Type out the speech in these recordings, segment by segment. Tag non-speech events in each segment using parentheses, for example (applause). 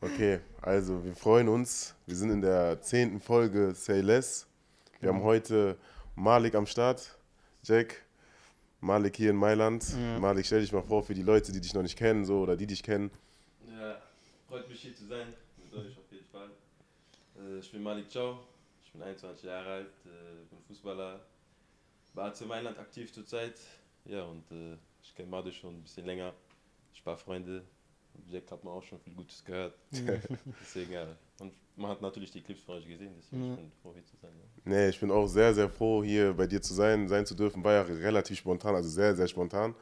Okay, also wir freuen uns. Wir sind in der zehnten Folge Say Less. Wir haben heute Malik am Start. Jack, Malik hier in Mailand. Ja. Malik, stell dich mal vor für die Leute, die dich noch nicht kennen, so oder die dich kennen. Ja, freut mich hier zu sein, mit euch auf jeden Fall. Äh, ich bin Malik Chow, ich bin 21 Jahre alt, äh, bin Fußballer, bei AC Mailand aktiv zurzeit. Ja, und äh, ich kenne Madu schon ein bisschen länger, ich paar Freunde. Jack hat mir auch schon viel Gutes gehört. (laughs) deswegen, ja. Und man hat natürlich die Clips von euch gesehen, deswegen Ja. ich bin froh, hier zu sein. Ja. Nee, ich bin auch sehr, sehr froh, hier bei dir zu sein, sein zu dürfen. War ja relativ spontan, also sehr, sehr spontan.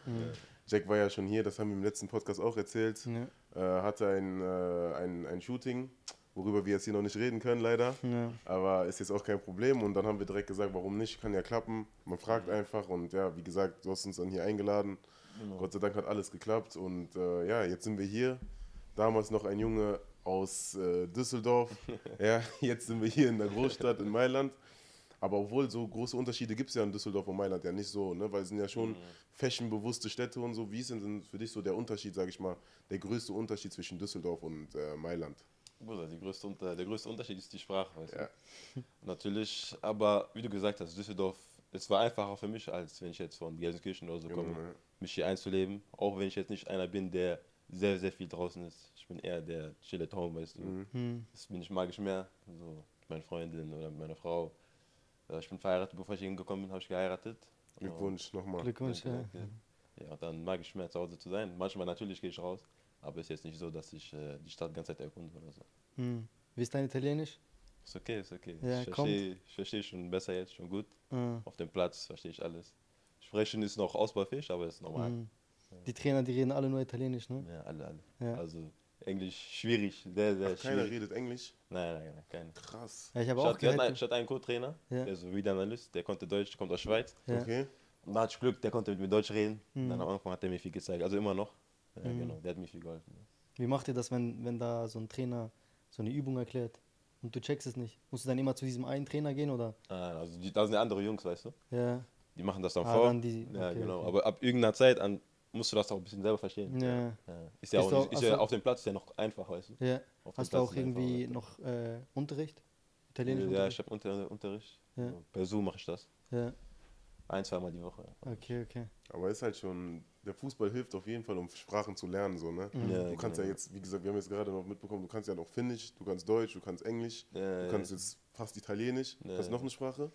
Jack war ja schon hier, das haben wir im letzten Podcast auch erzählt. Ja. Äh, hatte ein, äh, ein, ein Shooting, worüber wir jetzt hier noch nicht reden können, leider. Ja. Aber ist jetzt auch kein Problem. Und dann haben wir direkt gesagt, warum nicht? Kann ja klappen. Man fragt einfach. Und ja, wie gesagt, du hast uns dann hier eingeladen. Genau. Gott sei Dank hat alles geklappt. Und äh, ja, jetzt sind wir hier. Damals noch ein Junge aus äh, Düsseldorf. (laughs) ja, jetzt sind wir hier in der Großstadt in Mailand. Aber obwohl so große Unterschiede gibt es ja in Düsseldorf und Mailand ja nicht so, ne? weil es sind ja schon fashionbewusste Städte und so. Wie ist denn für dich so der Unterschied, sage ich mal, der größte Unterschied zwischen Düsseldorf und äh, Mailand? Bruder, größte der größte Unterschied ist die Sprache, weißt Ja. du? (laughs) Natürlich, aber wie du gesagt hast, Düsseldorf, es war einfacher für mich, als wenn ich jetzt von Gelsenkirchen oder so Genau, komme, ja. Mich hier einzuleben. Auch wenn ich jetzt nicht einer bin, der sehr, sehr viel draußen ist. Ich bin eher der chille at home, weißt du. Mhm. Hm. Das bin ich, mag ich mehr. So, mit meiner Freundin oder mit meiner Frau. Ich bin verheiratet, bevor ich hier hingekommen bin, habe ich geheiratet. Glückwunsch nochmal. Glückwunsch, ja. Ja, dann mag ich mehr zu Hause zu sein. Manchmal natürlich gehe ich raus, aber es ist jetzt nicht so, dass ich äh, die Stadt die ganze Zeit erkunde oder so. Hm. Wie ist dein Italienisch? Ist okay, ist okay. Ja, ich verstehe ich versteh schon besser jetzt, schon gut. Ah. Auf dem Platz verstehe ich alles. Sprechen ist noch ausbaufähig, aber ist normal. Hm. Die Trainer, die reden alle nur Italienisch, ne? Ja, alle, alle. Ja. Also Englisch schwierig, sehr, sehr Keiner schwierig. redet Englisch. Nein, nein, nein, kein. Krass. Ja, ich habe auch gehört. ich hatte einen Co-Trainer, Ja. der ist so Video Analyst, der konnte Deutsch, kommt aus Schweiz. Ja. Okay. Und da hatte ich Glück, der konnte mit mir Deutsch reden. Mhm. Dann am Anfang hat er mir viel gezeigt, also immer noch. Ja, Mhm. genau, der hat mir viel geholfen. Wie macht ihr das, wenn, wenn da so ein Trainer so eine Übung erklärt und du checkst es nicht? Musst du dann immer zu diesem einen Trainer gehen oder? Ah, also die, da sind ja andere Jungs, weißt du? Ja. Die machen das dann Ah, vor. dann die- ja, okay, genau. okay. Aber ab irgendeiner Zeit an musst du das auch ein bisschen selber verstehen. Ja. Ja. Ist ja auch auch- ist ja achso. auf dem Platz ist ja noch einfach, weißt du? Ja. Auf Hast du Platz auch irgendwie einfach. noch äh, Unterricht? Italienisch Ja, Unterricht? ich habe unter, Unterricht. Ja. So, Per Zoom mache ich das. Ja. Ein, zweimal die Woche. Okay, okay. Aber ist halt schon, der Fußball hilft auf jeden Fall, um Sprachen zu lernen, so, ne? Mhm. Ja, Du kannst genau. ja jetzt, wie gesagt, wir haben jetzt gerade noch mitbekommen, du kannst ja noch Finnisch, du kannst Deutsch, du kannst Englisch, Ja, du kannst jetzt fast Italienisch. Ja, Kannst du ja. noch eine Sprache?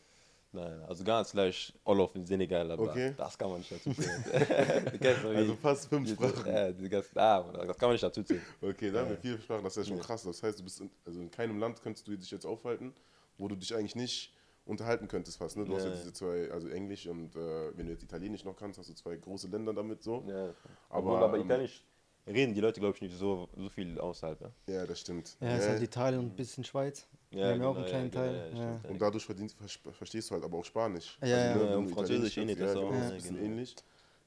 Nein, also ganz leicht Olof in Senegal, aber Okay. das kann man nicht dazu zählen. (laughs) Also fast fünf Sprachen. Ja, ganzen, ah, das kann man nicht dazu zählen. Okay, da haben wir viele Sprachen, das ist ja schon Ja. krass. Das heißt, du bist in, also in keinem Land könntest du dich jetzt aufhalten, wo du dich eigentlich nicht unterhalten könntest fast. Ne? Du hast Ja. ja diese zwei, also Englisch und äh, wenn du jetzt Italienisch noch kannst, hast du zwei große Länder damit so. Ja. Aber, Aber, aber ähm, Italienisch reden die Leute, glaube ich, nicht so, so viel außerhalb. Ja, Ja, das stimmt. Ja, ist halt Italien und ein bisschen Schweiz. Wir haben ja auch einen kleinen genau, Teil. ja, Ja. Und dadurch verdienst, ver- verstehst du halt aber auch Spanisch. Ja, ja. ne, Ja, und Französisch ähnlich, das ja, auch, genau, ja, ist ein bisschen genau. ähnlich.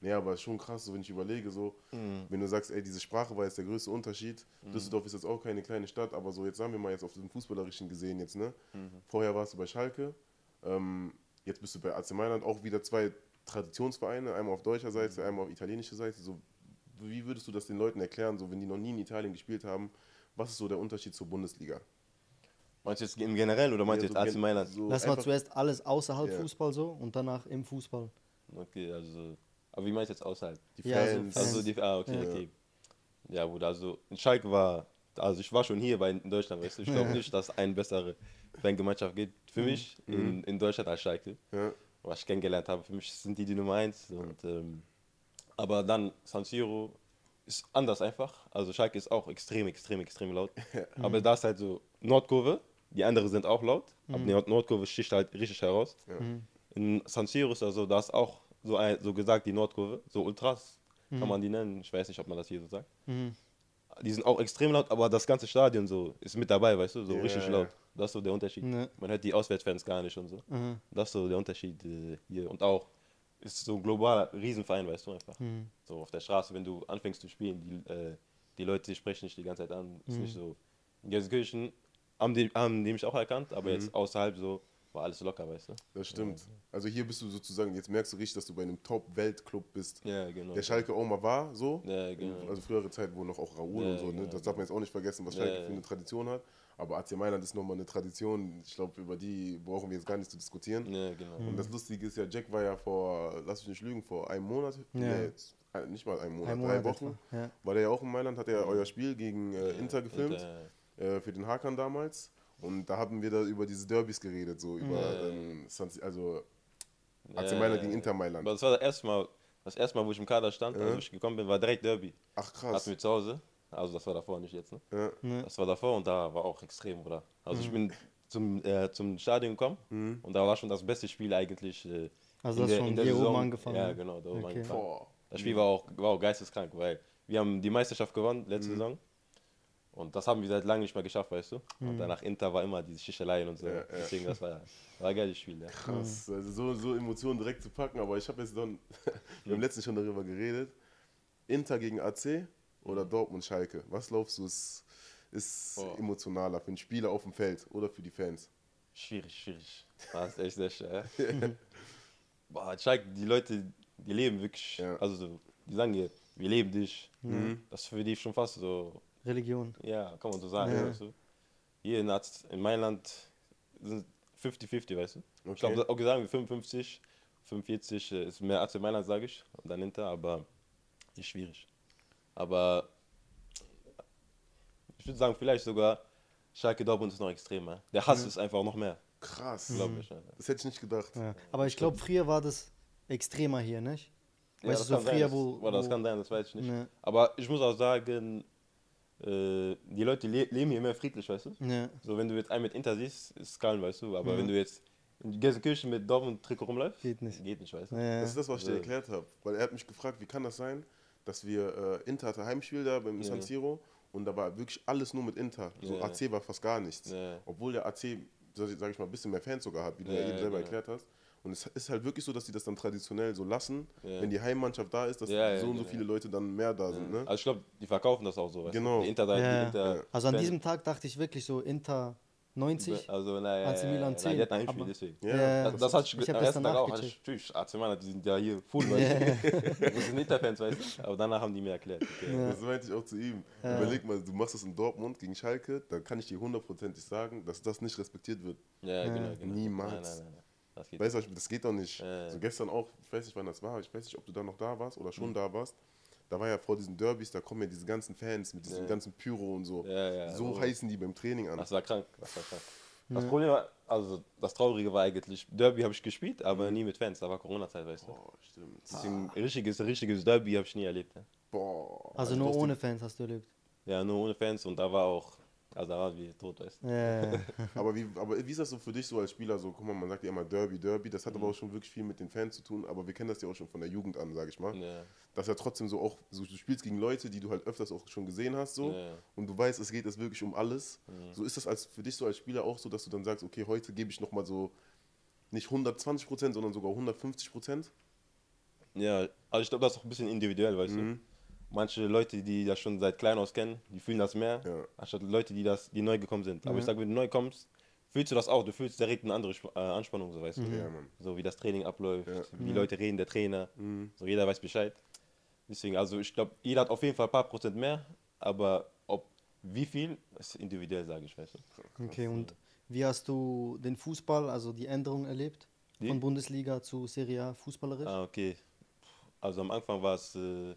Nee, aber schon krass, so wenn ich überlege, so, Mhm. wenn du sagst, ey, diese Sprache war jetzt der größte Unterschied. Düsseldorf ist jetzt auch keine kleine Stadt, aber so jetzt sagen wir mal jetzt auf dem Fußballerischen gesehen jetzt, ne? Mhm. Vorher warst du bei Schalke, ähm, jetzt bist du bei AC Mailand, auch wieder zwei Traditionsvereine, einmal auf deutscher Seite, einmal auf italienischer Seite. So, wie würdest du das den Leuten erklären, so wenn die noch nie in Italien gespielt haben, was ist so der Unterschied zur Bundesliga? Meinst du jetzt im Generell oder meinst du Ja, jetzt so AC Mailand? so Lass mal zuerst alles außerhalb Ja. Fußball so und danach im Fußball. Okay, also. Aber wie meinst du jetzt außerhalb? Die Ja, also Fans. Fans. Also die, ah, okay, Ja. okay. Ja, gut, also in Schalke war, also ich war schon hier bei in Deutschland, weißt du, ich glaube nicht, dass eine bessere Fangemeinschaft gibt für mich in, in Deutschland als Schalke. ja. Was ich kennengelernt habe, für mich sind die die Nummer eins. Und, ähm, aber dann San Siro ist anders einfach. Also Schalke ist auch extrem, extrem, extrem laut. (laughs) Aber da ist halt so Nordkurve, die anderen sind auch laut, aber die Nord- Nordkurve sticht halt richtig heraus. In San Siro ist also, da ist auch so, ein, so gesagt die Nordkurve, so Ultras kann man die nennen. Ich weiß nicht, ob man das hier so sagt. Mhm. Die sind auch extrem laut, aber das ganze Stadion so ist mit dabei, weißt du, so Ja, richtig ja. laut. Das ist so der Unterschied. Ja. Man hört die Auswärtsfans gar nicht und so. Mhm. Das ist so der Unterschied äh, hier. Und auch ist so ein globaler Riesenverein, weißt du einfach. Mhm. So auf der Straße, wenn du anfängst zu spielen, die, äh, die Leute sprechen dich die ganze Zeit an. Ist Mhm. nicht so. In Gelsenkirchen haben die, haben die mich auch erkannt, aber Mhm. jetzt außerhalb so war alles locker, weißt du? Das stimmt. Also hier bist du sozusagen, jetzt merkst du richtig, dass du bei einem Top-Weltclub bist. Ja, genau. Der Schalke auch mal war, so. Ja, genau. Also frühere Zeit, wo noch auch Raoul Ja, und so, ne? genau, Das darf man jetzt auch nicht vergessen, was Schalke Ja, für eine Tradition hat. Aber AC Mailand ist nochmal eine Tradition, ich glaube, über die brauchen wir jetzt gar nicht zu diskutieren. Ja, genau. Und das Lustige ist ja, Jack war ja vor, lass mich nicht lügen, vor einem Monat, Ja. nee, jetzt, äh, nicht mal einen Monat, Ein drei Monat Wochen, etwa, ja. war der ja auch in Mailand, hat er ja euer Spiel gegen äh, Inter gefilmt, Und, äh, für den Hakan damals. Und da haben wir da über diese Derbys geredet, so über, Ja. ähm, also AC Ja, Mailand ja, gegen. Inter Mailand. Aber das war das erste Mal, das erste Mal, wo ich im Kader stand, Ja. als ich gekommen bin, war direkt Derby. Ach krass. Hatten wir zu Hause. Also das war davor, nicht jetzt, ne? Ja. Ja. Das war davor und da war auch extrem, oder? Also Mhm. ich bin zum, äh, zum Stadion gekommen und da war schon das beste Spiel eigentlich. Äh, Also in das der- schon in der hier oben Saison. angefangen. Ja, genau, da oben Okay. angefangen. Boah. Das Spiel war auch, war auch geisteskrank, weil wir haben die Meisterschaft gewonnen letzte Mhm. Saison. Und das haben wir seit langem nicht mehr geschafft, weißt du? Und danach Inter war immer diese Schicheleien und so. Ja, ja. Deswegen, das war, war ein geiles Spiel, ja. Krass, also so, so Emotionen direkt zu packen, aber ich habe jetzt dann, (laughs) wir haben letztens schon darüber geredet, Inter gegen AC oder Dortmund Schalke, was glaubst du ist, ist Boah. emotionaler für einen Spieler auf dem Feld oder für die Fans? Schwierig, schwierig. Das ist echt sehr schwer. (laughs) (laughs) Boah, Schalke, die Leute, die leben wirklich, Ja. also so, die sagen dir, wir leben dich. Das ist für die schon fast so, Religion. ja, kann man so sagen, Ja. weißt du? Hier in, Az- in Mailand sind 50-50, weißt du? Okay. Ich glaube, auch sagen wir 55, 45 äh, ist mehr AC Mailand, sage ich, und dann Inter, aber ist schwierig. Aber ich würde sagen, vielleicht sogar Schalke Dortmund ist noch extremer. Der Hass ist einfach noch mehr, Krass, glaube ich. Ja. das hätte ich nicht gedacht. Ja. Aber ich glaube, früher war das extremer hier, nicht? Ja, Weißt das du, so kann sein, früher, das- wo. boah, das wo kann sein, das weiß ich nicht. Ne. Aber ich muss auch sagen, äh, die Leute le leben hier mehr friedlich, weißt du? ja. So, wenn du jetzt einen mit Inter siehst, ist es kalm, weißt du? Aber Ja. wenn du jetzt in Gelsenkirchen mit Dortmund-Trikot rumläufst, Geht nicht. Geht nicht, weißt du? Ja. Das ist das, was ich dir Ja. erklärt habe, weil er hat mich gefragt, wie kann das sein, dass wir, äh, Inter hatte Heimspiel da beim Ja. San Siro und da war wirklich alles nur mit Inter, so Ja. AC war fast gar nichts. Ja. Obwohl der AC, sag ich mal, ein bisschen mehr Fans sogar hat, wie du ja, Ja, eben selber genau. erklärt hast. Und es ist halt wirklich so, dass die das dann traditionell so lassen, Ja. wenn die Heimmannschaft da ist, dass Ja, ja, so und so genau. viele Leute dann mehr da sind. Ne? Also ich glaube, die verkaufen das auch so, weißt Genau. du? Die Inter, die Ja. Inter Also an diesem Tag dachte ich wirklich so Inter 90. Also, naja, AC Milan nein, 10, die hatten ein aber- deswegen. Ja, Ja. Das, das hatte ich, Ich hab am ersten Tag auch. Gecheckt. natürlich, AC Mailand, die sind ja hier full, weißt du? (laughs) Das sind Inter-Fans, weißt du? Aber danach haben die mir erklärt. Okay. Ja. Das meinte ich auch zu ihm. Überleg mal, du machst das in Dortmund gegen Schalke, dann kann ich dir hundertprozentig sagen, dass das nicht respektiert wird. Ja, genau, genau. Niemals. Nein, nein, nein, nein. Das geht Weißt du, das geht doch nicht. Ja. So gestern auch, ich weiß nicht, wann das war, ich weiß nicht, ob du da noch da warst oder schon da warst. Da war ja vor diesen Derbys, da kommen ja diese ganzen Fans mit diesem Ja. ganzen Pyro und so. Ja, ja, so oh. heißen die beim Training an. Das war krank. Das war krank. Das Problem war, also das Traurige war eigentlich, Derby habe ich gespielt, aber nie mit Fans. Da war Corona-Zeit, weißt du. Boah, stimmt. Deswegen richtiges, richtiges Derby habe ich nie erlebt. Ja, Boah. Also du nur ohne Fans hast du erlebt. ja nur ohne Fans und da war auch, also da waren wir tot, weißt du. Ja, ja. Die, (laughs) aber, wie, aber wie ist das so für dich so als Spieler? So, guck mal, man sagt ja immer Derby, Derby. Das hat aber Mhm. auch schon wirklich viel mit den Fans zu tun. Aber wir kennen das ja auch schon von der Jugend an, sag ich mal. Ja. Dass ja trotzdem so auch, so, du spielst gegen Leute, die du halt öfters auch schon gesehen hast, so. Ja. Und du weißt, es geht es wirklich um alles. So ist das als, für dich so als Spieler auch so, dass du dann sagst, okay, heute gebe ich nochmal so nicht 120 Prozent, sondern sogar 150 Prozent. Ja, also ich glaube, das ist auch ein bisschen individuell, weißt Mhm. du. Manche Leute, die das schon seit klein aus kennen, die fühlen das mehr, Ja. anstatt Leute, die das, die neu gekommen sind. Aber ich sage, wenn du neu kommst, fühlst du das auch. Du fühlst direkt eine andere Sp- äh, Anspannung, so weißt du. Ja. So wie das Training abläuft, Ja. wie die Leute reden, der Trainer. Mhm. So jeder weiß Bescheid. Deswegen, also ich glaube, jeder hat auf jeden Fall ein paar Prozent mehr, aber ob wie viel, ist individuell, sage ich, weißt du. Okay, und wie hast du den Fußball, also die Änderung erlebt? Die? Von Bundesliga zu Serie A fußballerisch? Ah, okay. Also am Anfang war es äh,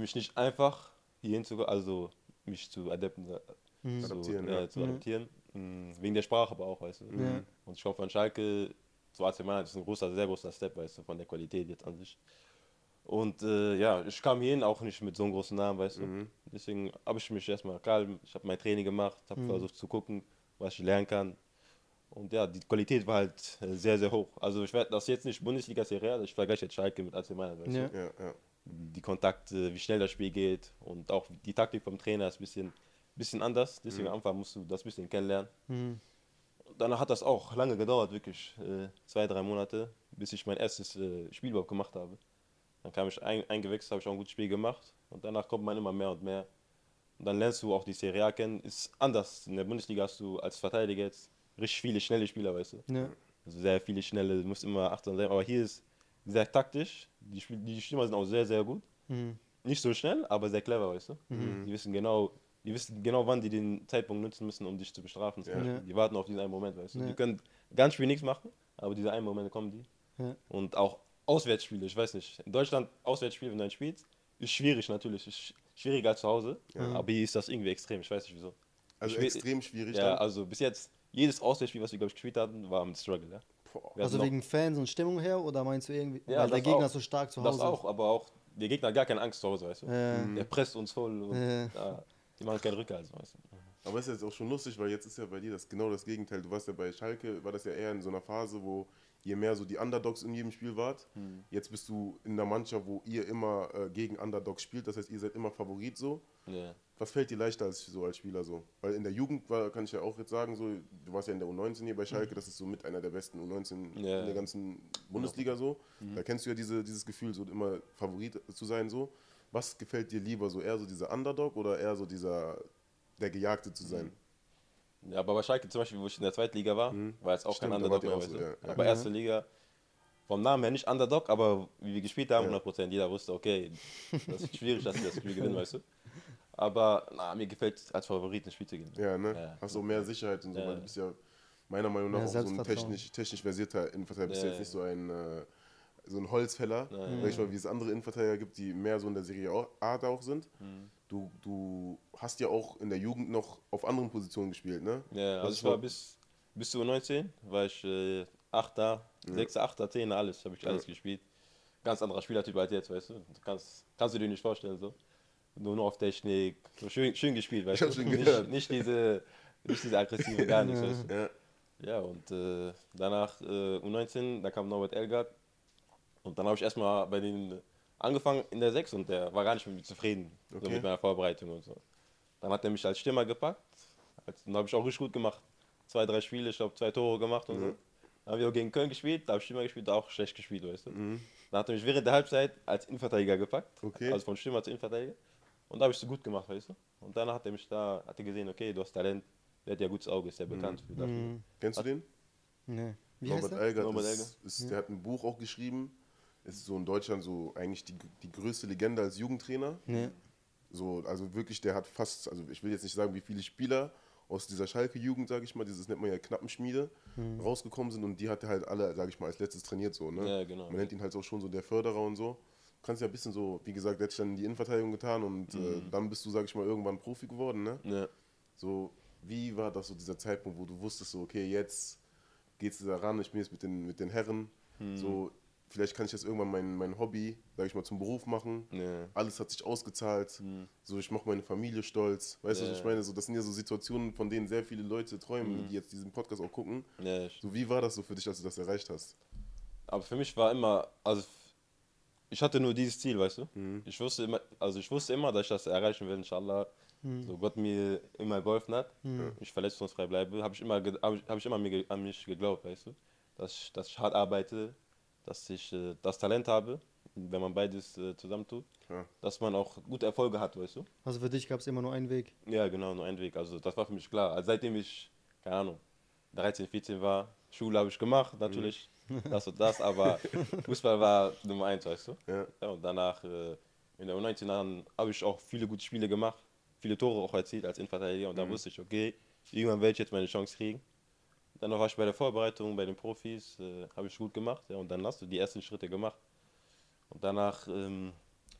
für mich nicht einfach, hier hinzukommen, also mich zu adapten, Mhm. so, Adaptieren, äh, ja. zu adaptieren. Mm, Wegen der Sprache aber auch, weißt du. Und ich komme von Schalke zu AC Mailand, das ist ein großer, sehr großer Step, weißt du, von der Qualität jetzt an sich. Und äh, ja, ich kam hierhin auch nicht mit so einem großen Namen, weißt du. Mhm. Deswegen habe ich mich erstmal kalm, ich habe mein Training gemacht, habe versucht zu gucken, was ich lernen kann. Und ja, die Qualität war halt äh, sehr, sehr hoch. Also ich werde das jetzt nicht Bundesliga-Serie, also ich vergleiche jetzt Schalke mit AC Mailand, weißt Ja. du. Ja, ja. Die Kontakte, wie schnell das Spiel geht und auch die Taktik vom Trainer ist ein bisschen, bisschen anders. Deswegen am Anfang musst du das ein bisschen kennenlernen. Mhm. Danach hat das auch lange gedauert, wirklich äh, zwei, drei Monate, bis ich mein erstes äh, Spiel überhaupt gemacht habe. Dann kam ich ein, eingewechselt, habe ich auch ein gutes Spiel gemacht und danach kommt man immer mehr und mehr. Und dann lernst du auch die Serie A kennen. Ist anders. In der Bundesliga hast du als Verteidiger jetzt richtig viele schnelle Spieler, weißt du. Ja. Also sehr viele schnelle, du musst immer achtsam sein. Aber hier ist sehr taktisch. Die, Spiel die Stürmer sind auch sehr, sehr gut. Mhm. Nicht so schnell, aber sehr clever, weißt du. Die wissen genau, die wissen genau, wann die den Zeitpunkt nutzen müssen, um dich zu bestrafen. Ja. Ja. Die warten auf diesen einen Moment, weißt du. Ja. Die können ganz Spiel nichts machen, aber diese einen Momente kommen die. Ja. Und auch Auswärtsspiele, ich weiß nicht. In Deutschland, Auswärtsspiel, wenn du ein spielst, ist schwierig natürlich. Ist sch- schwieriger als zu Hause. Aber hier ist das irgendwie extrem, ich weiß nicht wieso. Also Ich extrem schwierig Ja, dann. also bis jetzt, jedes Auswärtsspiel, was wir, glaube ich, gespielt hatten, war ein Struggle, ja. Boah. Wir Also wegen Fans und Stimmung her oder meinst du irgendwie, Ja, weil der das Gegner auch. so stark zu Das Hause auch, aber auch der Gegner hat gar keine Angst zu Hause, weißt du. Ja. Der presst uns voll und Ja. ja, die machen keinen Rückhalt, weißt du. Aber es ist jetzt auch schon lustig, weil jetzt ist ja bei dir das genau das Gegenteil. Du warst ja bei Schalke, war das ja eher in so einer Phase, wo ihr mehr so die Underdogs in jedem Spiel wart. Hm. Jetzt bist du in der Mannschaft, wo ihr immer äh, gegen Underdogs spielt. Das heißt, ihr seid immer Favorit so. Ja. Was fällt dir leichter als so als Spieler so? Weil in der Jugend war, kann ich ja auch jetzt sagen, so, du warst ja in der U19 hier bei Schalke, das ist so mit einer der besten U19 Ja. in der ganzen Bundesliga so. Da kennst du ja diese, dieses Gefühl, so immer Favorit zu sein so. Was gefällt dir lieber so? Eher so dieser Underdog oder eher so dieser der Gejagte zu sein? Ja, aber bei Schalke zum Beispiel, wo ich in der zweiten Liga war, war jetzt auch Stimmt, kein Underdog mehr, so, ja, ja. Aber erste Liga, vom Namen her nicht Underdog, aber wie wir gespielt haben, Ja. 100%, jeder wusste, okay, das ist schwierig, dass wir das Spiel gewinnen, weißt du. Aber na, mir gefällt es als Favorit ein Spiel zu gewinnen. Ja, ne? Ja. Hast auch mehr Sicherheit und so, Ja. weil du bist ja meiner Meinung nach auch so ein technisch, technisch versierter Innenverteidiger. Du bist Ja, jetzt ja. nicht so ein, äh, so ein Holzfäller, Ja, ich mal, wie es andere Innenverteidiger gibt, die mehr so in der Serie auch- A da auch sind. Mhm. Du, du hast ja auch in der Jugend noch auf anderen Positionen gespielt, ne? Ja, also ist ich war bis, bis zu 19, war ich äh, 8er, 6er, 8er, 10er, alles, habe ich alles gespielt. Ganz anderer Spielertyp als jetzt, weißt du. du kannst, kannst du dir nicht vorstellen, so. Nur noch auf Technik, so schön, schön gespielt, weißt Ich du. schon nicht, gehört. nicht diese, nicht diese aggressive, gar nichts, weißt du. Ja. Ja, und äh, danach äh, U19, da kam Norbert Elgard. Und dann habe ich erstmal bei denen angefangen in der 6 und der war gar nicht mit mir zufrieden, so Okay. mit meiner Vorbereitung und so. Dann hat er mich als Stürmer gepackt. Als- Dann habe ich auch richtig gut gemacht. Zwei, drei Spiele, ich glaube zwei Tore gemacht und so. Dann haben wir auch gegen Köln gespielt, da habe ich Stürmer gespielt, da auch schlecht gespielt, weißt du. Dann hat er mich während der Halbzeit als Innenverteidiger gepackt. Okay. Also von Stürmer zu Innenverteidiger. Und da habe ich so gut gemacht, weißt du. Und dann hat er mich da, hat er gesehen, okay, du hast Talent, der hat ja gutes Auge, ist ja bekannt für dafür. Kennst du den? Nee. Wie heißt Norbert der? Elgert, Norbert ist, ist, der hat ein Buch auch geschrieben. Ist so in Deutschland so eigentlich die, die größte Legende als Jugendtrainer. Nee. So, also wirklich, der hat fast, also ich will jetzt nicht sagen, wie viele Spieler aus dieser Schalke-Jugend, sage ich mal, dieses nennt man ja Knappenschmiede, rausgekommen sind und die hat er halt alle, sage ich mal, als letztes trainiert so, ne? Ja, genau. Man nennt ihn halt auch schon so der Förderer und so. Du kannst ja ein bisschen so, wie gesagt, der hat sich dann in die Innenverteidigung getan und äh, dann bist du, sage ich mal, irgendwann Profi geworden, ne? Ja. So, wie war das so dieser Zeitpunkt, wo du wusstest, so, okay, jetzt geht's da ran, ich bin jetzt mit den, mit den Herren, so, vielleicht kann ich jetzt irgendwann mein, mein Hobby, sag ich mal, zum Beruf machen. Ja. Alles hat sich ausgezahlt, so, ich mache meine Familie stolz. Weißt du, was Ja. ich meine? So, das sind ja so Situationen, von denen sehr viele Leute träumen, die jetzt diesen Podcast auch gucken. Ja, So, wie war das so für dich, als du das erreicht hast? Aber für mich war immer, also ich hatte nur dieses Ziel, weißt du. Ich wusste immer, also ich wusste immer, dass ich das erreichen will, inshallah. So Gott mir immer geholfen hat, ich verletzungsfrei bleibe, habe ich immer, hab ich, hab ich immer an mich geglaubt, weißt du. Dass ich, dass ich hart arbeite, dass ich äh, das Talent habe, wenn man beides äh, zusammentut, Ja. dass man auch gute Erfolge hat, weißt du. Also für dich gab es immer nur einen Weg. Ja, genau, nur ein Weg. Also das war für mich klar. Also seitdem ich, keine Ahnung, 13, 14 war, Schule habe ich gemacht, natürlich, das und das, aber (laughs) Fußball war Nummer eins, weißt du? Ja. Ja, und danach, äh, in der U19 Jahren, habe ich auch viele gute Spiele gemacht, viele Tore auch erzielt als Innenverteidiger und dann wusste ich, okay, irgendwann werde ich jetzt meine Chance kriegen. Dann war ich bei der Vorbereitung, bei den Profis, äh, habe ich gut gemacht ja, und dann hast du die ersten Schritte gemacht. Und danach ähm,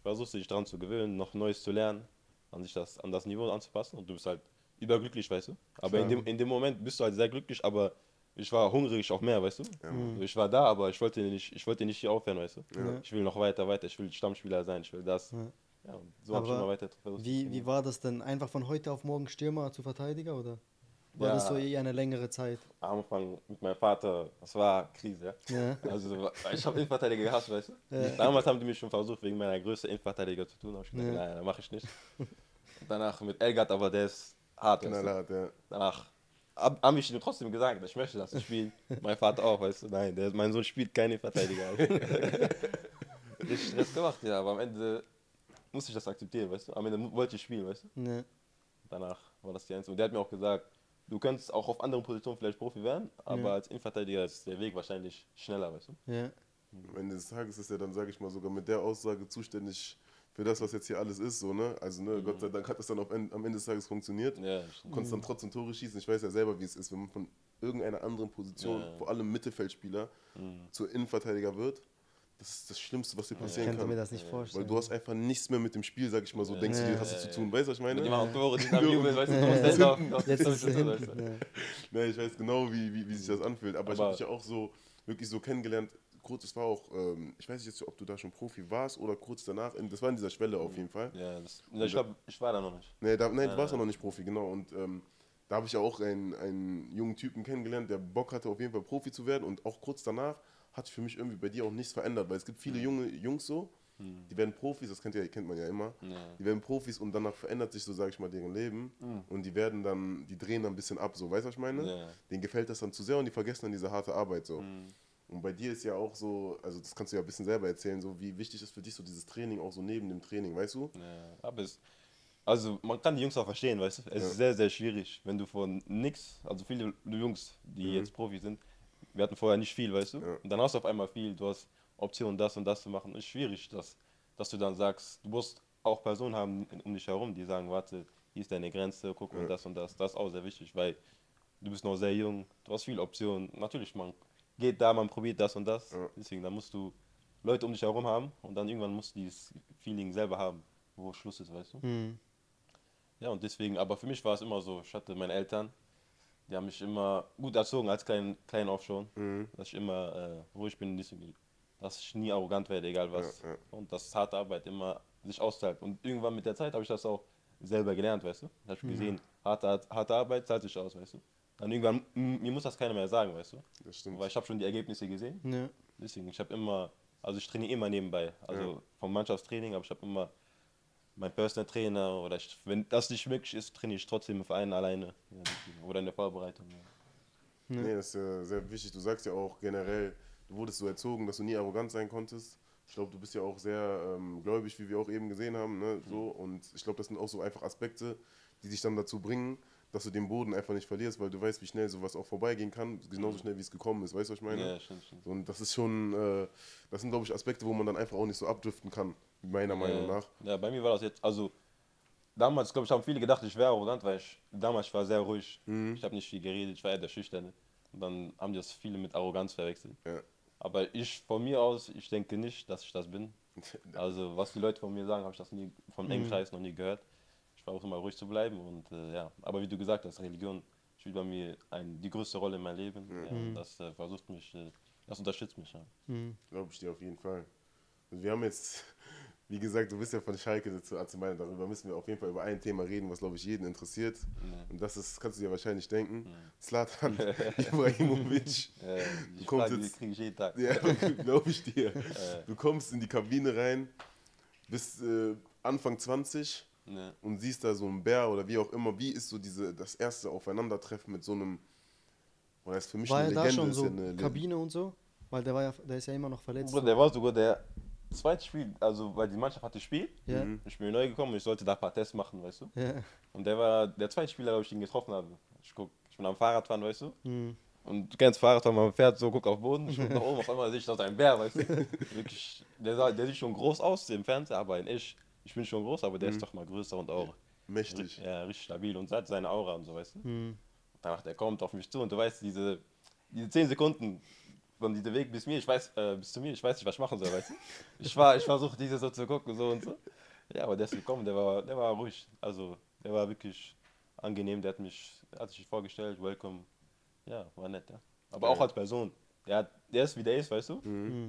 versuchst du dich daran zu gewöhnen, noch Neues zu lernen, an sich das, an das Niveau anzupassen und du bist halt überglücklich, weißt du. Aber in dem, in dem Moment bist du halt sehr glücklich, aber ich war hungrig auch mehr, weißt du. Also Ich war da, aber ich wollte nicht, ich wollte nicht hier aufhören, weißt du. Ich will noch weiter, weiter, ich will Stammspieler sein, ich will das. Ja, und so habe ich immer weiter versucht. Wie, wie war das denn? Einfach von heute auf morgen Stürmer zu Verteidiger oder? War Ja. das so eher eine längere Zeit? Am Anfang mit meinem Vater, das war Krise, ja. Ja. Also ich habe Innenverteidiger gehasst, weißt du. Damals haben die mich schon versucht, wegen meiner Größe Innenverteidiger zu tun. Hab ich Ja. nein, das mache ich nicht. Danach mit Elgard, aber der ist hart. Weißt du? Knallhart, ja. Danach hab- haben ich ihm trotzdem gesagt, ich möchte das spielen. (laughs) mein Vater auch, weißt du. Nein, der, mein Sohn spielt keine Innenverteidiger. (laughs) ich Stress gemacht, ja, aber am Ende musste ich das akzeptieren, weißt du. Am Ende wollte ich spielen, weißt du. Ne. Danach war das die Einzige. Und der hat mir auch gesagt, du könntest auch auf anderen Positionen vielleicht Profi werden, aber Ja. als Innenverteidiger ist der Weg wahrscheinlich schneller, weißt du? Ja. Am Ende des Tages ist er dann, sage ich mal, sogar mit der Aussage zuständig für das, was jetzt hier alles ist. So, ne? Also, ne, Gott sei Dank hat das dann auf, en- am Ende des Tages funktioniert. Ja, Du konntest dann trotzdem Tore schießen. Ich weiß ja selber, wie es ist, wenn man von irgendeiner anderen Position, Ja. vor allem Mittelfeldspieler, zu Innenverteidiger wird. Das ist das Schlimmste, was dir Ich passieren könnte mir kann. das nicht Weil vorstellen. du hast einfach nichts mehr mit dem Spiel, sag ich mal so, denkst du Ja. dir, hast du zu tun. Weißt du, was ich meine? Die (laughs) machen Tore, die am Ja. Jubeln, weißt du, Ja. musst Jetzt ist er weißt du? hinten. Ja. Ne, ich weiß genau, wie, wie, wie sich das anfühlt. Aber, ich Aber- habe dich ja auch so wirklich so kennengelernt. Kurz, es war auch, ähm, ich weiß nicht jetzt, ob du da schon Profi warst oder kurz danach. In, das war in dieser Schwelle auf jeden Fall. Ja, das, ich glaube, ich war da noch nicht. Nee, da, nee du Ja, warst ja ja. noch nicht Profi, genau. Und ähm, da habe ich ja auch einen, einen jungen Typen kennengelernt, der Bock hatte, auf jeden Fall Profi zu werden. Und auch kurz danach hat sich für mich irgendwie bei dir auch nichts verändert, weil es gibt viele junge Jungs so, die werden Profis, das kennt, ja, kennt man ja immer. Ja. Die werden Profis und danach verändert sich so, sage ich mal, deren Leben. Mhm. Und die werden dann, die drehen dann ein bisschen ab, so, weißt du, was ich meine? Ja. Denen gefällt das dann zu sehr und die vergessen dann diese harte Arbeit so. Mhm. Und bei dir ist ja auch so, also das kannst du ja ein bisschen selber erzählen, so wie wichtig ist für dich so dieses Training auch so neben dem Training, weißt du? Ja, aber es, also man kann die Jungs auch verstehen, weißt du? Es Ja. ist sehr, sehr schwierig, wenn du von nix, also viele Jungs, die Mhm. jetzt Profi sind, wir hatten vorher nicht viel, weißt du? Ja. Und dann hast du auf einmal viel, du hast Optionen, das und das zu machen. Ist schwierig, dass, dass du dann sagst, du musst auch Personen haben um dich herum, die sagen, warte, hier ist deine Grenze, guck mal Ja. das und das. Das ist auch sehr wichtig, weil du bist noch sehr jung, du hast viele Optionen. Natürlich, man geht da, man probiert das und das. Ja. Deswegen, da musst du Leute um dich herum haben und dann irgendwann musst du dieses Feeling selber haben, wo Schluss ist, weißt du? Hm. Ja, und deswegen, aber für mich war es immer so, ich hatte meine Eltern, die haben mich immer gut erzogen, als klein, klein auch schon, Mhm. dass ich immer äh, ruhig bin, deswegen, dass ich nie arrogant werde, egal was. Ja, ja. Und dass harte Arbeit immer sich auszahlt. Und irgendwann mit der Zeit habe ich das auch selber gelernt, weißt du? Da habe ich gesehen, harte, harte Arbeit zahlt sich aus, weißt du? Dann irgendwann, mir muss das keiner mehr sagen, weißt du? Das stimmt. Weil ich habe schon die Ergebnisse gesehen. Ja. Deswegen, ich habe immer, also ich trainiere immer nebenbei. Also vom Mannschaftstraining, aber ich habe immer meinen Personal Trainer oder ich, wenn das nicht möglich ist, trainiere ich trotzdem im Verein alleine. Ja, oder in der Vorbereitung. Ja. Ja. Nee, das ist ja sehr wichtig. Du sagst ja auch generell, du wurdest so erzogen, dass du nie arrogant sein konntest. Ich glaube, du bist ja auch sehr ähm, gläubig, wie wir auch eben gesehen haben. Ne? So, und ich glaube, das sind auch so einfach Aspekte, die dich dann dazu bringen, dass du den Boden einfach nicht verlierst, weil du weißt, wie schnell sowas auch vorbeigehen kann. Genauso schnell, wie es gekommen ist. Weißt du, was ich meine? Ja, stimmt, stimmt. Und das ist schon, äh, das sind, glaube ich, Aspekte, wo man dann einfach auch nicht so abdriften kann, meiner Meinung nach. Ja, bei mir war das jetzt, also damals, glaube ich, haben viele gedacht, ich wäre arrogant, weil ich damals ich war sehr ruhig. Mhm. Ich habe nicht viel geredet, ich war eher der Schüchterne. Und dann haben das viele mit Arroganz verwechselt. Ja. Aber ich von mir aus, ich denke nicht, dass ich das bin. (laughs) Also was die Leute von mir sagen, habe ich das nie vom Kreis noch nie gehört. Ich versuche immer ruhig zu bleiben und äh, ja. Aber wie du gesagt hast, Religion spielt bei mir ein, die größte Rolle in meinem Leben. Ja, und das äh, versucht mich, äh, das unterstützt mich. Ja. Hm. Glaube ich dir auf jeden Fall. Also wir haben jetzt, wie gesagt, du bist ja von Schalke zu AC Mailand, darüber müssen wir auf jeden Fall über ein Thema reden, was, glaube ich, jeden interessiert. Und das ist, kannst du dir wahrscheinlich denken, Zlatan (laughs) (laughs) Ibrahimovic. Äh, die kommst Frage, jetzt- kriege ich jeden Tag. Ja, (laughs) glaube ich dir. Du kommst in die Kabine rein, bist äh, Anfang 20 Ja. und siehst da so einen Bär oder wie auch immer. Wie ist so diese, das erste Aufeinandertreffen mit so einem, oder ist für mich War eine er da Legende, schon ist so ja eine Kabine und so? Weil der war ja, der ist ja immer noch verletzt. Bruder, der war sogar der zweite Spiel, also weil die Mannschaft hatte Spiel. Ja. Ich bin neu gekommen, ich sollte da ein paar Tests machen, weißt du. Ja. Und der war der zweite Spieler, wo ich ihn getroffen habe. Ich guck, ich bin am Fahrradfahren, weißt du. Hm. Und du kennst Fahrradfahren, man fährt so, guckt auf den Boden, ich guck (laughs) nach oben, auf einmal sehe ich da so ein Bär, weißt du. (laughs) Wirklich, der, sah, der sieht schon groß aus im Fernsehen, aber in ich, ich bin schon groß, aber der ist doch mal größer und auch mächtig. ja, richtig stabil und hat seine Aura und so, weißt du. Hm. Danach, der kommt auf mich zu und du weißt, diese, diese 10 Sekunden von diesem Weg bis mir, ich weiß, äh, bis zu mir, ich weiß nicht, was ich machen soll, weißt du. Ich, war, ich versuche diese so zu gucken, so und so. Ja, aber der ist gekommen, der war, der war ruhig. Also, der war wirklich angenehm, der hat mich, hat sich vorgestellt, welcome. Ja, war nett, ja. Aber auch als Person. Der, hat, der ist wie der ist, weißt du.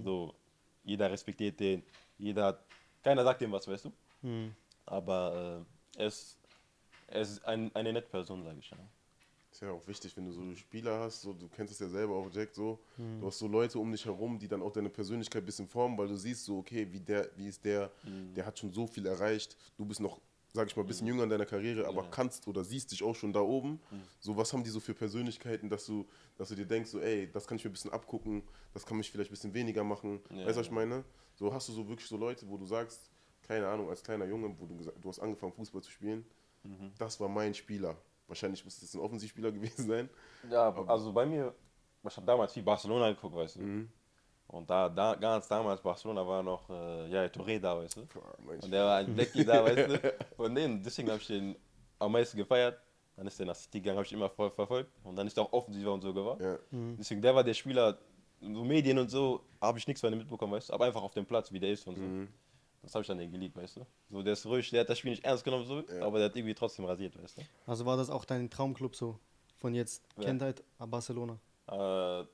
So, jeder respektiert den, jeder hat, keiner sagt dem was, weißt du. Hm. Aber äh, er ist, er ist ein, eine nette Person, sage ich ja. Ist ja auch wichtig, wenn du so Spieler hast, so, du kennst es ja selber auch, Jack, so, Mhm. du hast so Leute um dich herum, die dann auch deine Persönlichkeit ein bisschen formen, weil du siehst so, okay, wie der, wie ist der, Mhm. der hat schon so viel erreicht, du bist noch, sag ich mal, ein bisschen jünger in deiner Karriere, aber Ja. Mhm. kannst oder siehst dich auch schon da oben. So, was haben die so für Persönlichkeiten, dass du, dass du dir denkst, so, ey, das kann ich mir ein bisschen abgucken, das kann mich vielleicht ein bisschen weniger machen. Ja, weißt du, was ich meine? So hast du so wirklich so Leute, wo du sagst, keine Ahnung, als kleiner Junge, wo du gesagt, du hast angefangen, Fußball zu spielen, Mhm. das war mein Spieler. Wahrscheinlich muss das ein Offensivspieler (laughs) gewesen sein. Ja, also bei mir, ich habe damals viel Barcelona geguckt, weißt du. Mhm. Und da, da, ganz damals, Barcelona war noch, äh, ja, Touré da, weißt du. Boah, Mensch. Und der war ein Blackie da, weißt du. (laughs) Und den, deswegen habe ich den am meisten gefeiert. Dann ist der nach City gegangen, habe ich immer voll verfolgt. Und dann ist er auch offensiver und so geworden. Ja. Deswegen, der war der Spieler, so Medien und so, habe ich nichts von ihm mitbekommen, weißt du. Aber einfach auf dem Platz, wie der ist und so. Mhm. Das habe ich dann den geliebt, weißt du. So, der ist ruhig, der hat das Spiel nicht ernst genommen, so, aber der hat irgendwie trotzdem rasiert, weißt du. Also war das auch dein Traumclub so? Von jetzt Ja. Kindheit an Barcelona? Äh,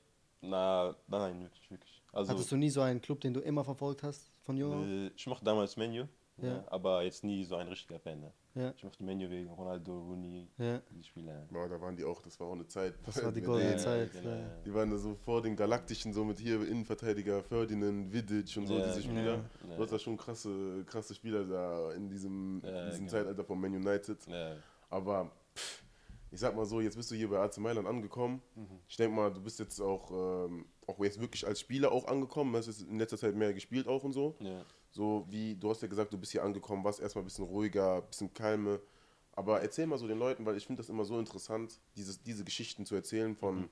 na, nein, wirklich, wirklich. Also, Hattest du nie so einen Club, den du immer verfolgt hast, von jung auf? äh, ich mochte damals Menu, Ja. ja. aber jetzt nie so ein richtiger Fan. Ne? Ja, Ich mochte Menu wegen Ronaldo, Rooney, ja. die Spieler. Boah, da waren die auch, das war auch eine Zeit. Das war die (laughs) goldene denen. Zeit. genau, ja. ja. Die waren da so vor den Galaktischen, so mit hier Innenverteidiger Ferdinand, Vidic und so, Ja, diese. Spieler. Ja. Du hast da schon krasse, krasse Spieler da in diesem, Ja, in diesem genau. Zeitalter von Man United. Ja. Aber pff, ich sag mal so, jetzt bist du hier bei AC Mailand angekommen. Ich denke mal, du bist jetzt auch, ähm, auch jetzt wirklich als Spieler auch angekommen. Du hast jetzt in letzter Zeit mehr gespielt auch und so. Ja. So wie, du hast ja gesagt, du bist hier angekommen, warst erstmal ein bisschen ruhiger, ein bisschen kalme. Aber erzähl mal so den Leuten, weil ich finde das immer so interessant, dieses, diese Geschichten zu erzählen von,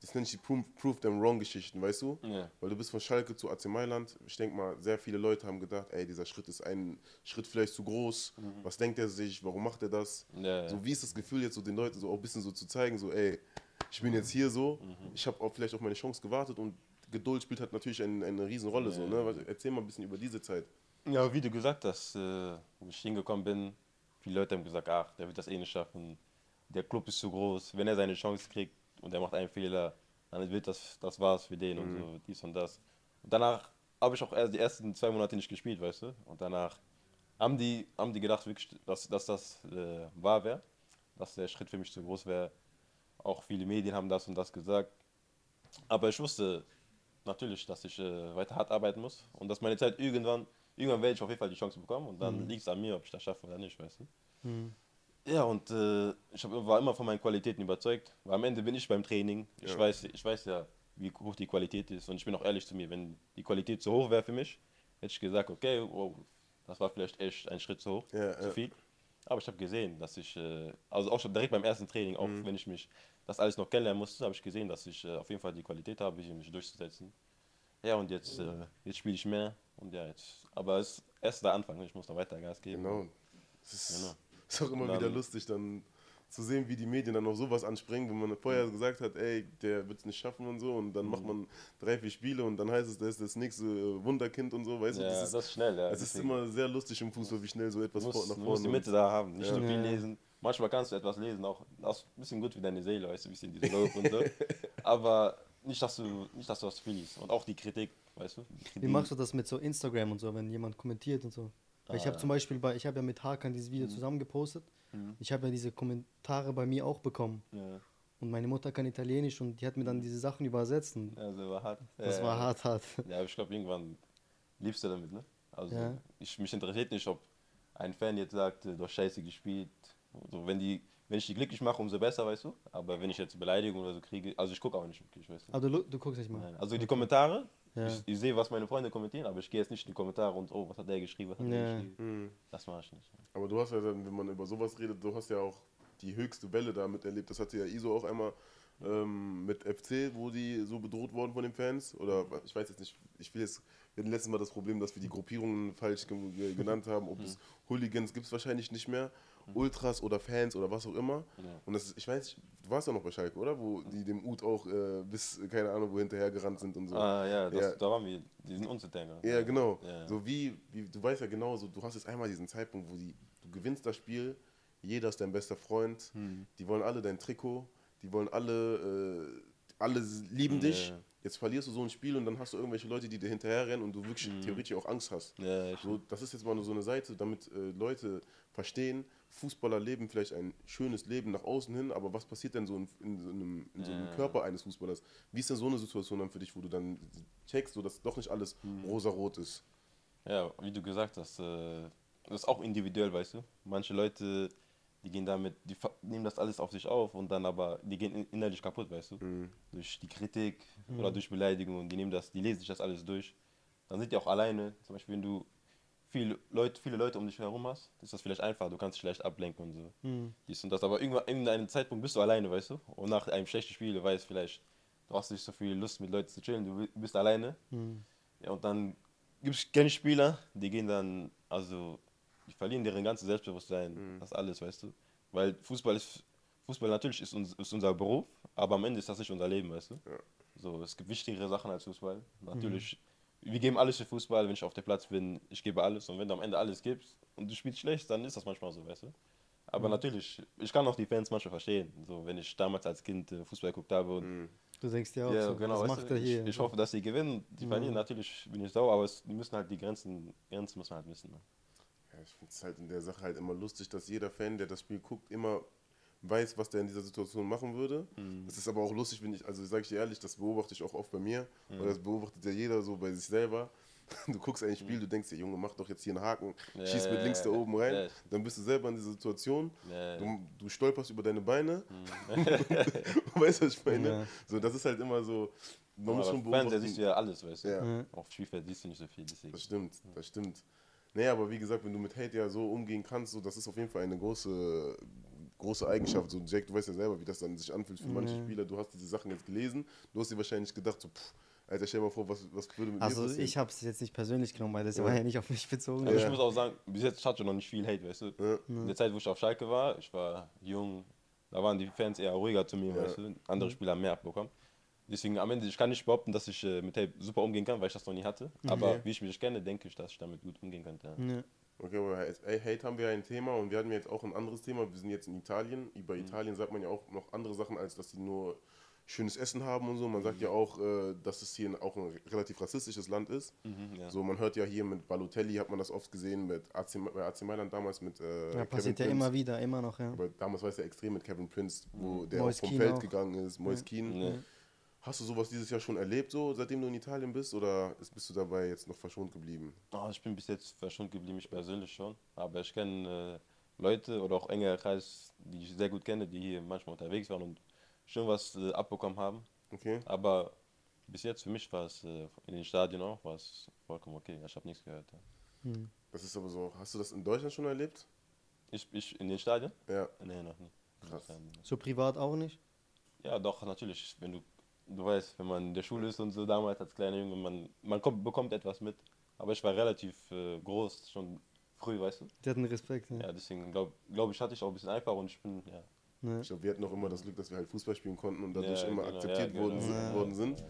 das nenne ich die Prove, Prove Them Wrong Geschichten, weißt du? Ja. Weil du bist von Schalke zu AC Mailand. Ich denke mal, sehr viele Leute haben gedacht, ey, dieser Schritt ist ein Schritt vielleicht zu groß. Was denkt er sich? Warum macht er das? Ja. So, wie ist das Gefühl jetzt so den Leuten so auch ein bisschen so zu zeigen, so, ey, ich bin jetzt hier so, ich habe auch vielleicht auf meine Chance gewartet und Geduld spielt halt natürlich eine, eine Riesenrolle. So, ne? Erzähl mal ein bisschen über diese Zeit. Ja, wie du gesagt hast, äh, wo ich hingekommen bin, viele Leute haben gesagt, ach, der wird das eh nicht schaffen. Der Club ist zu groß. Wenn er seine Chance kriegt und er macht einen Fehler, dann wird das, das war's für den und so, dies und das. Und danach habe ich auch erst die ersten zwei Monate nicht gespielt, weißt du. Und danach haben die, haben die gedacht, wirklich, dass, dass das äh, wahr wäre, dass der Schritt für mich zu groß wäre. Auch viele Medien haben das und das gesagt. Aber ich wusste natürlich, dass ich äh, weiter hart arbeiten muss und dass meine Zeit irgendwann, irgendwann werde ich auf jeden Fall die Chance bekommen und dann liegt es an mir, ob ich das schaffe oder nicht, weißt du. Mhm. Ja, und äh, ich hab, war immer von meinen Qualitäten überzeugt. Weil am Ende bin ich beim Training. Ich, Ja. weiß, ich weiß ja, wie hoch die Qualität ist. Und ich bin auch ehrlich zu mir. Wenn die Qualität zu hoch wäre für mich, hätte ich gesagt, okay, wow, das war vielleicht echt ein Schritt zu hoch, Ja, zu ja. viel. Aber ich habe gesehen, dass ich, äh, also auch schon direkt beim ersten Training, auch Mhm. wenn ich mich das alles noch kennenlernen musste, habe ich gesehen, dass ich äh, auf jeden Fall die Qualität habe, hier mich durchzusetzen. Ja, und jetzt, äh, jetzt spiele ich mehr. Und ja, jetzt, aber es ist erst der Anfang, ich muss noch weiter Gas geben. Genau. Es ist, Genau. (laughs) ist auch immer Dann- wieder lustig, dann zu sehen, wie die Medien dann auf sowas anspringen, wenn man vorher gesagt hat, ey, der wird es nicht schaffen und so, und dann macht man drei, vier Spiele und dann heißt es, der ist das nächste äh, Wunderkind und so, weißt du? Ja, Das ist, das ist schnell, ja. es ist immer sehr lustig im Fußball, wie schnell so etwas Du vor, musst, nach du musst vorne die Mitte da haben, nicht Ja. so viel Ja. lesen. Manchmal kannst du etwas lesen, auch das ist ein bisschen gut wie deine Seele, weißt du, ein bisschen diese Lob und so. (laughs) Aber nicht, dass du, nicht, dass du das viel liest. Und auch die Kritik, weißt du? Wie machst du das mit so Instagram und so, wenn jemand kommentiert und so? Weil ich habe ja. zum Beispiel bei, ich habe ja mit Hakan dieses Video zusammen gepostet. Ich habe ja diese Kommentare bei mir auch bekommen. Ja, Und meine Mutter kann Italienisch und die hat mir dann diese Sachen übersetzt. Und also war hart. das Ja, war hart, hart. Ja, aber ich glaube, irgendwann liebst du damit, ne? Also, Ja. ich, mich interessiert nicht, ob ein Fan jetzt sagt, du hast scheiße gespielt. Also, wenn, die, wenn ich die glücklich mache, umso besser, weißt du? Aber wenn ich jetzt Beleidigung oder so kriege, also ich gucke auch nicht wirklich, weißt du? Aber du, du guckst nicht mal. Nein. Also die Kommentare, Ja. ich, ich sehe, was meine Freunde kommentieren, aber ich gehe jetzt nicht in die Kommentare und, oh, was hat der geschrieben, was hat der Ja. geschrieben. Das mache ich nicht. Aber du hast ja dann, wenn man über sowas redet, du hast ja auch die höchste Welle da miterlebt. Das hatte ja ISO auch einmal ähm, mit FC, wo die so bedroht wurden von den Fans. Oder ich weiß jetzt nicht, ich will jetzt, wir hatten letztes Mal das Problem, dass wir die Gruppierungen falsch ge ge- genannt haben. Ob es Hooligans gibt es wahrscheinlich nicht mehr. Ultras oder Fans oder was auch immer. Ja. Und das ist, ich weiß, du warst ja noch bei Schalke, oder? Wo die dem Ut auch äh, bis, keine Ahnung, wo hinterher gerannt sind und so. Ah ja, das, Ja. da waren wir, die sind Unzutänger. Ja, genau. Ja. So wie, wie, du weißt ja genau, so, du hast jetzt einmal diesen Zeitpunkt, wo die, du gewinnst das Spiel, jeder ist dein bester Freund, Hm. die wollen alle dein Trikot, die wollen alle, äh, alle lieben dich. Jetzt verlierst du so ein Spiel und dann hast du irgendwelche Leute, die dir hinterherrennen und du wirklich theoretisch auch Angst hast. Ja, So, das ist jetzt mal nur so eine Seite, damit äh, Leute verstehen, Fußballer leben vielleicht ein schönes Leben nach außen hin, aber was passiert denn so in, in, so, einem, in so einem Ja. Körper eines Fußballers? Wie ist denn so eine Situation dann für dich, wo du dann checkst, so, dass doch nicht alles Hm. rosa-rot ist? ja, wie du gesagt hast, äh, das ist auch individuell, weißt du. Manche Leute, die gehen damit, die nehmen das alles auf sich auf und dann aber, die gehen in- innerlich kaputt, weißt du. Mhm. Durch die Kritik oder durch Beleidigungen, die nehmen das, die lesen sich das alles durch. Dann sind die auch alleine. Zum Beispiel, wenn du viele Leute, viele Leute um dich herum hast, ist das vielleicht einfach. Du kannst dich leicht ablenken und so. Hm. Dies und das. Aber irgendwann, in einem Zeitpunkt bist du alleine, weißt du? Und nach einem schlechten Spiel, du weißt vielleicht, du hast nicht so viel Lust mit Leuten zu chillen, du bist alleine. Hm. Ja, und dann gibt es gerne Spieler, die gehen dann, also, die verlieren deren ganzes Selbstbewusstsein, das alles, weißt du? Weil Fußball ist, Fußball natürlich ist, uns, ist unser Beruf, aber am Ende ist das nicht unser Leben, weißt du? So, es gibt wichtigere Sachen als Fußball. Natürlich, wir geben alles für Fußball, wenn ich auf dem Platz bin, ich gebe alles und wenn du am Ende alles gibst und du spielst schlecht, dann ist das manchmal so, weißt du? Aber natürlich, ich kann auch die Fans manchmal verstehen, so, wenn ich damals als Kind äh, Fußball geguckt habe und Du denkst dir auch ja, so, genau. was macht du, er hier? Ich, ich hoffe, dass sie gewinnen. Die verlieren natürlich, bin ich sauer, aber es, die müssen halt die Grenzen, Grenzen muss man halt wissen. Ne? Ja, ich finde es halt in der Sache halt immer lustig, dass jeder Fan, der das Spiel guckt, immer weiß, was der in dieser Situation machen würde. Mhm. Das ist aber auch lustig, wenn ich, also sage ich dir ehrlich, das beobachte ich auch oft bei mir, Mhm. weil das beobachtet ja jeder so bei sich selber. (laughs) Du guckst ein Spiel, du denkst dir, Junge, mach doch jetzt hier einen Haken, Ja, schieß mit ja, links da ja, oben rein, ja. dann bist du selber in dieser Situation, Ja, du, du stolperst über deine Beine, Mhm. (laughs) weißt du, was ich meine? Ja. So, das ist halt immer so, man muss Aber schon Fernseher beobachten. siehst du ja alles, weißt du. Auf Spielfeld siehst du nicht so viel, deswegen. Das stimmt, das stimmt. Nee, aber wie gesagt, wenn du mit Hate ja so umgehen kannst, so, das ist auf jeden Fall eine große, große Eigenschaft. So, Jack, du weißt ja selber, wie das dann sich anfühlt für manche Ja. Spieler. Du hast diese Sachen jetzt gelesen, du hast dir wahrscheinlich gedacht, so, pff, Alter, stell dir mal vor, was, was würde mit mir Also passieren? ich habe es jetzt nicht persönlich genommen, weil das Ja. war ja nicht auf mich bezogen. Aber Ja. ich muss auch sagen, bis jetzt hatte ich noch nicht viel Hate, weißt du. Ja. In der Zeit, wo ich auf Schalke war, ich war jung, da waren die Fans eher ruhiger zu mir, Ja. weißt du. Andere Spieler haben mehr abbekommen. Deswegen am Ende, ich kann nicht behaupten, dass ich äh, mit Hate super umgehen kann, weil ich das noch nie hatte. Aber wie ich mich kenne, denke ich, dass ich damit gut umgehen könnte. Okay, aber Hate haben wir ja ein Thema und wir hatten ja jetzt auch ein anderes Thema. Wir sind jetzt in Italien. Über Italien sagt man ja auch noch andere Sachen, als dass sie nur schönes Essen haben und so. Man sagt ja auch, äh, dass es hier auch ein relativ rassistisches Land ist. Mhm, ja. So, man hört ja hier mit Balotelli, hat man das oft gesehen, mit AC, bei AC Mailand damals mit äh, Ja, passiert ja Prince. immer wieder, immer noch, ja. Aber damals war es ja extrem mit Kevin Prince, wo der Moise auch vom Feld auch. gegangen ist, Moise Kean. Ja. Hast du sowas dieses Jahr schon erlebt, so seitdem du in Italien bist, oder ist- bist du dabei jetzt noch verschont geblieben? Ah, ich bin bis jetzt verschont geblieben, ich persönlich schon. Aber ich kenne äh, Leute oder auch engere Kreis, die ich sehr gut kenne, die hier manchmal unterwegs waren und schon was äh, abbekommen haben. Okay. Aber bis jetzt für mich war es äh, in den Stadien auch war es vollkommen okay. Ich habe nichts gehört. Ja. Das ist aber so, hast du das in Deutschland schon erlebt? Ich, ich in den Stadien? Ja. Nee, noch nicht. Krass. So privat auch nicht? Ja, doch, natürlich. Wenn du, du weißt, wenn man in der Schule ist und so damals als kleiner Junge, man, man kommt, bekommt etwas mit. Aber ich war relativ äh, groß, schon früh, weißt du. Die hatten Respekt. Ja. Ja, deswegen glaube glaub ich, hatte ich auch ein bisschen einfach und ich bin, ja. Ne? Ich glaube, wir hatten auch immer das Glück, dass wir halt Fußball spielen konnten und dadurch Ja, immer genau, akzeptiert ja, worden, genau. sind, Ja. worden sind.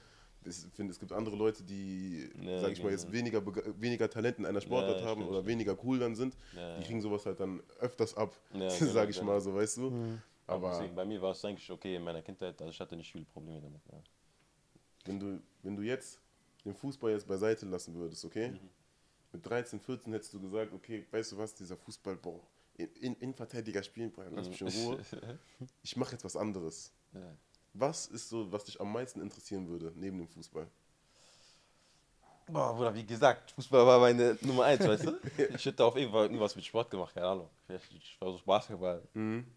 Ich finde, es gibt andere Leute, die, Ja, sag ich mal, jetzt genau. weniger, weniger Talent in einer Sportart Ja, haben stimmt, oder stimmt. weniger cool dann sind. Ja, Die kriegen sowas halt dann öfters ab, Ja, (laughs) sag genau, ich genau. mal so, weißt du? Aber Aber deswegen, bei mir war es eigentlich okay in meiner Kindheit, also ich hatte nicht viele Probleme damit. Ja. wenn du, wenn du jetzt den Fußball jetzt beiseite lassen würdest, okay? Mhm. Mit 13, 14 hättest du gesagt, okay, weißt du was, dieser Fußball, boah, in, in, Innenverteidiger spielen, boah, lass mich in Ruhe. (laughs) Ich mache jetzt was anderes. ja. Was ist so, was dich am meisten interessieren würde, neben dem Fußball? Boah, Bruder, wie gesagt, Fußball war meine Nummer eins, weißt du? Ich hätte auf jeden Fall irgendwas mit Sport gemacht, keine Ahnung. Vielleicht ich versuche Basketball.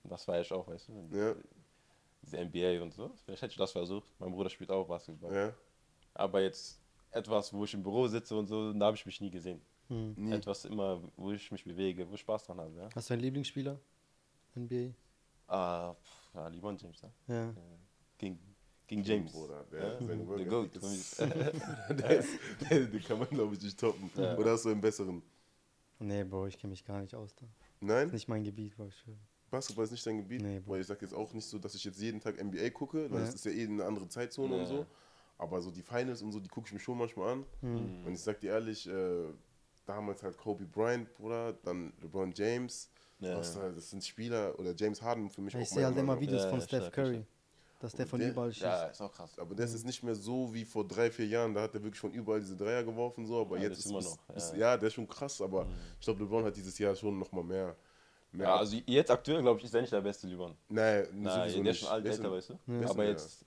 Das war ich auch, weißt du? Mhm. Ja. Diese NBA und so. Vielleicht hätte ich das versucht. Mein Bruder spielt auch Basketball. Ja? Aber jetzt etwas, wo ich im Büro sitze und so, da habe ich mich nie gesehen. Nie. Etwas immer, wo ich mich bewege, wo ich Spaß dran habe. Ja? Hast du einen Lieblingsspieler? NBA? Ah, pff, ja, LeBron James, ja. Ja. Gegen, gegen James. Bruder, der, ja? The Goat. Ist, (laughs) der ist, der, den kann man glaube ich nicht toppen. Ja. Oder hast du einen besseren? Nee, Bro, ich kenne mich gar nicht aus da. Nein? Nicht mein Gebiet, Bro. ich. Basketball ist nicht dein Gebiet? Nee, Bro. weil ich sag jetzt auch nicht so, dass ich jetzt jeden Tag NBA gucke, weil Ja. das ist ja eh eine andere Zeitzone und Ja. so. Aber so die Finals und so, die gucke ich mir schon manchmal an. Hm. Und ich sag dir ehrlich, äh, damals halt Kobe Bryant, Bruder, dann LeBron James. Ja. Was da, das sind Spieler, oder James Harden für mich Ich auch sehe halt immer. Videos Ja, von ja, Steph stark, Curry. Dass der von der- überall schießt. Ja, ist auch krass. Aber das ist nicht mehr so wie vor drei, vier Jahren. Da hat er wirklich von überall diese Dreier geworfen, so. Aber Ja, jetzt ist ist immer ist- noch, ist- ja. ja, der ist schon krass. Aber ich glaube, LeBron hat dieses Jahr schon noch mal mehr. mehr Ja, also jetzt aktuell, glaube ich, ist er nicht der beste LeBron. Nein, Nein, sowieso der ist nicht. schon alt, ist älter, weißt du? ist Aber jetzt,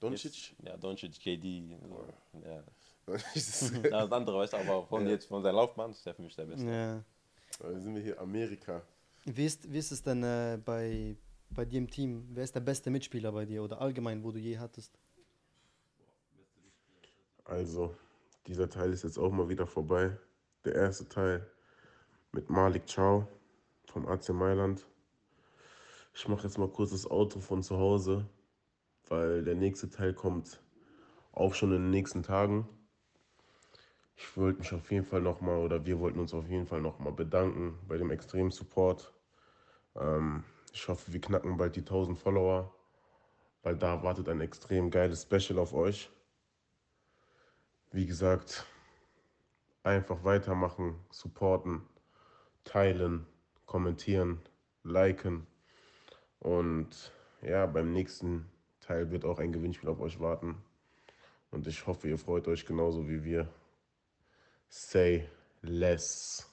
Doncic? Ja, Doncic, KD. So. Ja. (laughs) Das ist- (laughs) Ja, das andere, weißt du, aber von Ja. jetzt, von seiner Laufbahn ist der für mich der Beste. Ja. Da sind wir hier Amerika. Wie ist, wie ist es denn äh, bei, bei dir im Team? Wer ist der beste Mitspieler bei dir oder allgemein, wo du je hattest? Also, dieser Teil ist jetzt auch mal wieder vorbei. Der erste Teil. mit Malik Chow vom AC Mailand. Ich mache jetzt mal kurz das Auto von zu Hause, weil der nächste Teil kommt auch schon in den nächsten Tagen. Ich wollte mich auf jeden Fall nochmal, oder wir wollten uns auf jeden Fall nochmal bedanken bei dem extremen Support. Ähm, ich hoffe, wir knacken bald die 1000 Follower, weil da wartet ein extrem geiles Special auf euch. Wie gesagt, einfach weitermachen, supporten, teilen, kommentieren, liken. Und ja, beim nächsten Teil wird auch ein Gewinnspiel auf euch warten. Und ich hoffe, ihr freut euch genauso wie wir. Say less.